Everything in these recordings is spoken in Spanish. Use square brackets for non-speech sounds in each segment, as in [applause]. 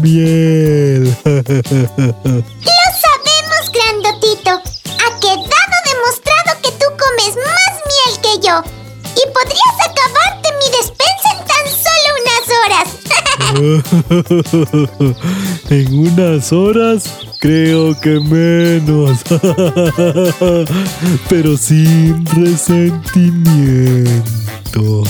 Miel. Lo sabemos, grandotito. Ha quedado demostrado que tú comes más miel que yo. Y podrías acabarte mi despensa en tan solo unas horas. [laughs] en unas horas creo que menos. [laughs] Pero sin resentimiento.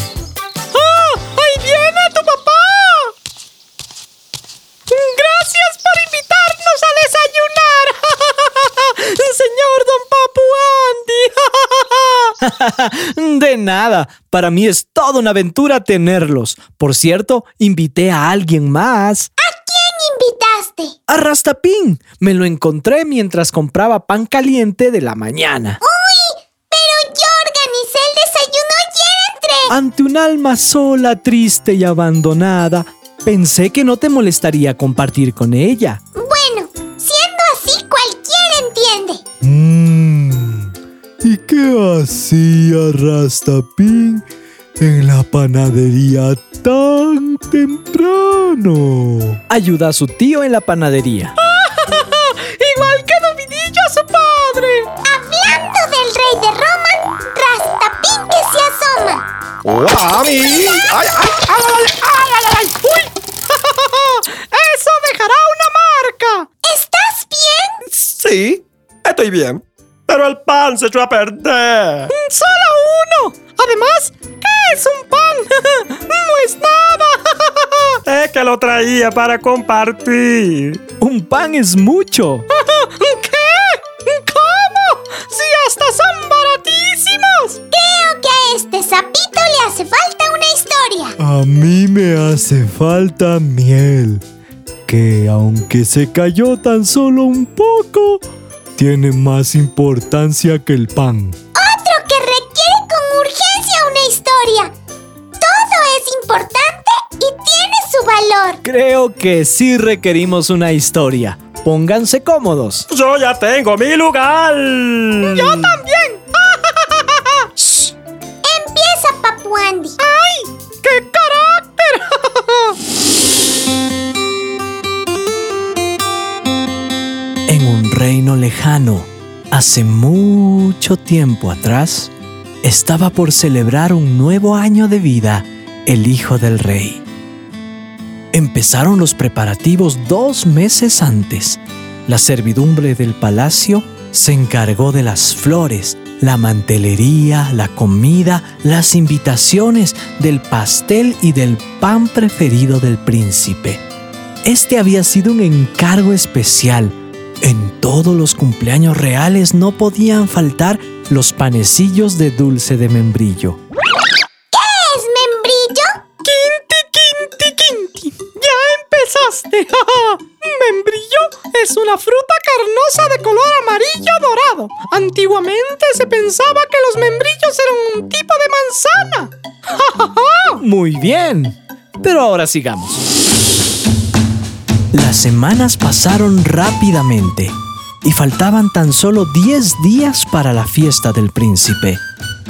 [laughs] de nada. Para mí es toda una aventura tenerlos. Por cierto, invité a alguien más. ¿A quién invitaste? A Rastapín. Me lo encontré mientras compraba pan caliente de la mañana. ¡Uy! Pero yo organicé el desayuno y entré. Ante un alma sola, triste y abandonada, pensé que no te molestaría compartir con ella. Hacía Rastapín en la panadería tan temprano? Ayuda a su tío en la panadería. [laughs] ¡Igual que Dominillo a su padre! Hablando del rey de Roma, Rastapín que se asoma. ¡Mami! ¡Ay, ay, ay, ay, ay, ay! ¡Uy! [laughs] ¡Eso dejará una marca! ¿Estás bien? Sí, estoy bien. Pero el pan se echó a perder. ¡Solo uno! Además, ¿qué es un pan? [laughs] ¡No es nada! [laughs] Es que lo traía para compartir. Un pan es mucho. [laughs] ¿Qué? ¿Cómo? ¡Si hasta son baratísimos! Creo que a este sapito le hace falta una historia. A mí me hace falta miel, que aunque se cayó tan solo un poco, tiene más importancia que el pan. Otro que requiere con urgencia una historia. Todo es importante y tiene su valor. Creo que sí requerimos una historia. Pónganse cómodos. Yo ya tengo mi lugar. Yo también. Lejano, hace mucho tiempo atrás, estaba por celebrar un nuevo año de vida el hijo del rey. Empezaron los preparativos dos meses antes. La servidumbre del palacio se encargó de las flores, la mantelería, la comida, las invitaciones, del pastel y del pan preferido del príncipe. Este había sido un encargo especial. En todos los cumpleaños reales no podían faltar los panecillos de dulce de membrillo. ¿Qué es membrillo? Quinti, quinti, quinti. Ya empezaste. [laughs] membrillo es una fruta carnosa de color amarillo dorado. Antiguamente se pensaba que los membrillos eran un tipo de manzana. [laughs] Muy bien. Pero ahora sigamos. Las semanas pasaron rápidamente y faltaban tan solo 10 días para la fiesta del príncipe.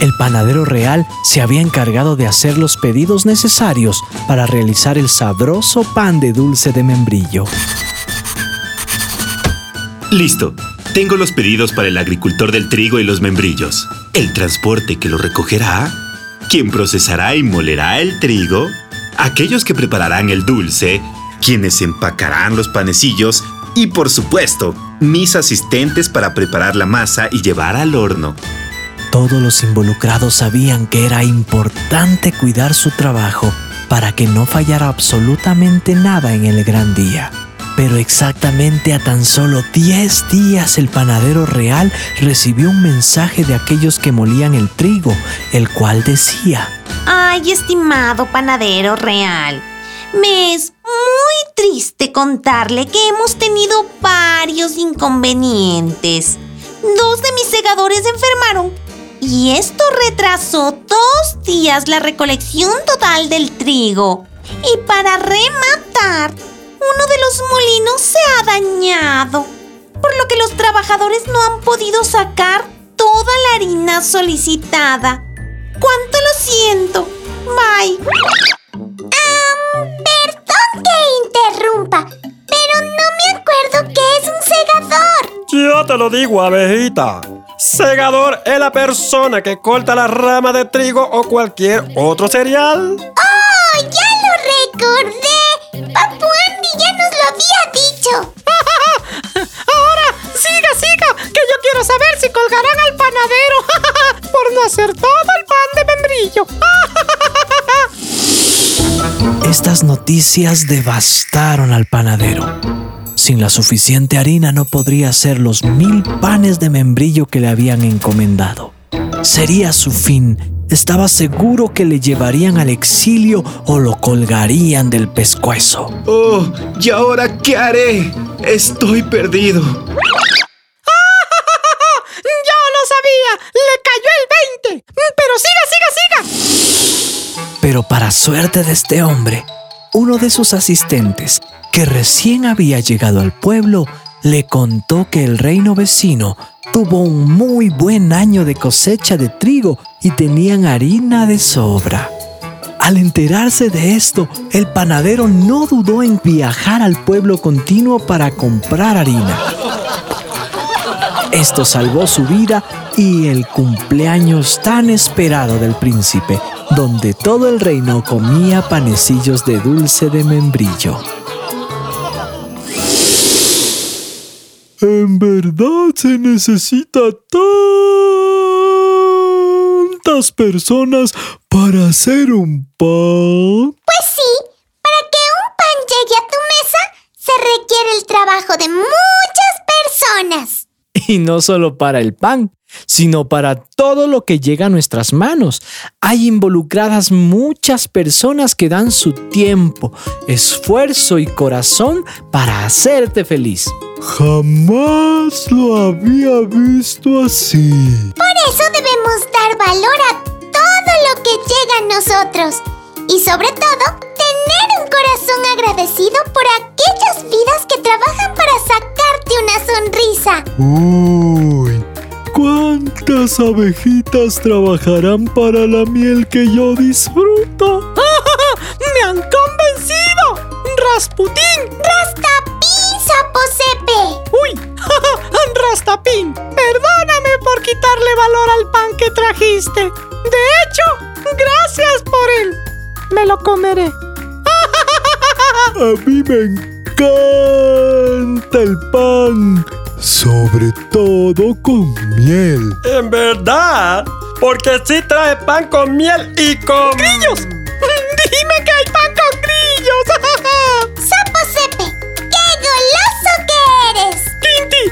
El panadero real se había encargado de hacer los pedidos necesarios para realizar el sabroso pan de dulce de membrillo. Listo. Tengo los pedidos para el agricultor del trigo y los membrillos. El transporte que lo recogerá. Quien procesará y molerá el trigo. Aquellos que prepararán el dulce. Quienes empacarán los panecillos. Y por supuesto, mis asistentes para preparar la masa y llevar al horno. Todos los involucrados sabían que era importante cuidar su trabajo para que no fallara absolutamente nada en el gran día. Pero exactamente a tan solo 10 días el panadero real recibió un mensaje de aquellos que molían el trigo, el cual decía, Ay, estimado panadero real, me es muy triste contarle que hemos tenido varios inconvenientes. Dos de mis segadores enfermaron y esto retrasó dos días la recolección total del trigo. Y para rematar, uno de los molinos se ha dañado, por lo que los trabajadores no han podido sacar toda la harina solicitada. ¿Cuánto lo siento? Bye. Yo te lo digo, abejita. Segador es la persona que corta la rama de trigo o cualquier otro cereal. ¡Oh, ya lo recordé! Papu Andy ya nos lo había dicho. [laughs] Ahora, siga, siga, que yo quiero saber si colgarán al panadero [laughs] por no hacer todo el pan de membrillo. [laughs] Estas noticias devastaron al panadero. Sin la suficiente harina no podría hacer los mil panes de membrillo que le habían encomendado. Sería su fin. Estaba seguro que le llevarían al exilio o lo colgarían del pescuezo. Oh, ¿y ahora qué haré? Estoy perdido. [laughs] ¡Yo lo sabía! ¡Le cayó el 20! Pero siga, siga, siga. Pero para suerte de este hombre, uno de sus asistentes, que recién había llegado al pueblo, le contó que el reino vecino tuvo un muy buen año de cosecha de trigo y tenían harina de sobra. Al enterarse de esto, el panadero no dudó en viajar al pueblo continuo para comprar harina. Esto salvó su vida y el cumpleaños tan esperado del príncipe, donde todo el reino comía panecillos de dulce de membrillo. En verdad se necesita tantas personas para hacer un pan. Pues sí, para que un pan llegue a tu mesa se requiere el trabajo de muchas personas. [laughs] Y no solo para el pan, sino para todo lo que llega a nuestras manos. Hay involucradas muchas personas que dan su tiempo, esfuerzo y corazón para hacerte feliz. Jamás lo había visto así. Por eso debemos dar valor a todo lo que llega a nosotros. Y sobre todo, tener un corazón agradecido por aquellas vidas que trabajan para una sonrisa. Uy, ¿cuántas abejitas trabajarán para la miel que yo disfruto? [laughs] ¡Me han convencido! ¡Rasputín! ¡Rastapín, sapo Sepe! ¡Uy! [laughs] ¡Rastapín! Perdóname por quitarle valor al pan que trajiste. De hecho, gracias por él. Me lo comeré. A mí me encanta el pan, sobre todo con miel. En verdad, porque sí trae pan con miel y con... ¡Grillos! [laughs] ¡Dime que hay pan con grillos! [laughs] ¡Sapo Sepe! ¡Qué goloso que eres! ¡Tinti!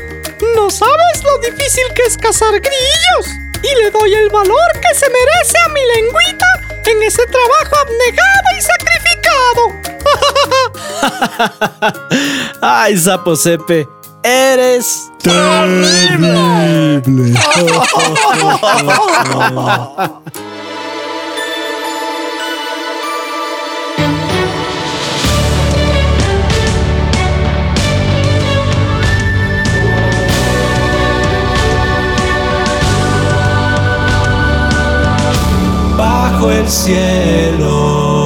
No sabes lo difícil que es cazar grillos. Y le doy el valor que se merece a mi lengüita en ese trabajo abnegado y sacrificado. [laughs] ¡Ay, Sapo Sepe! ¡Eres Terrible. bajo el cielo.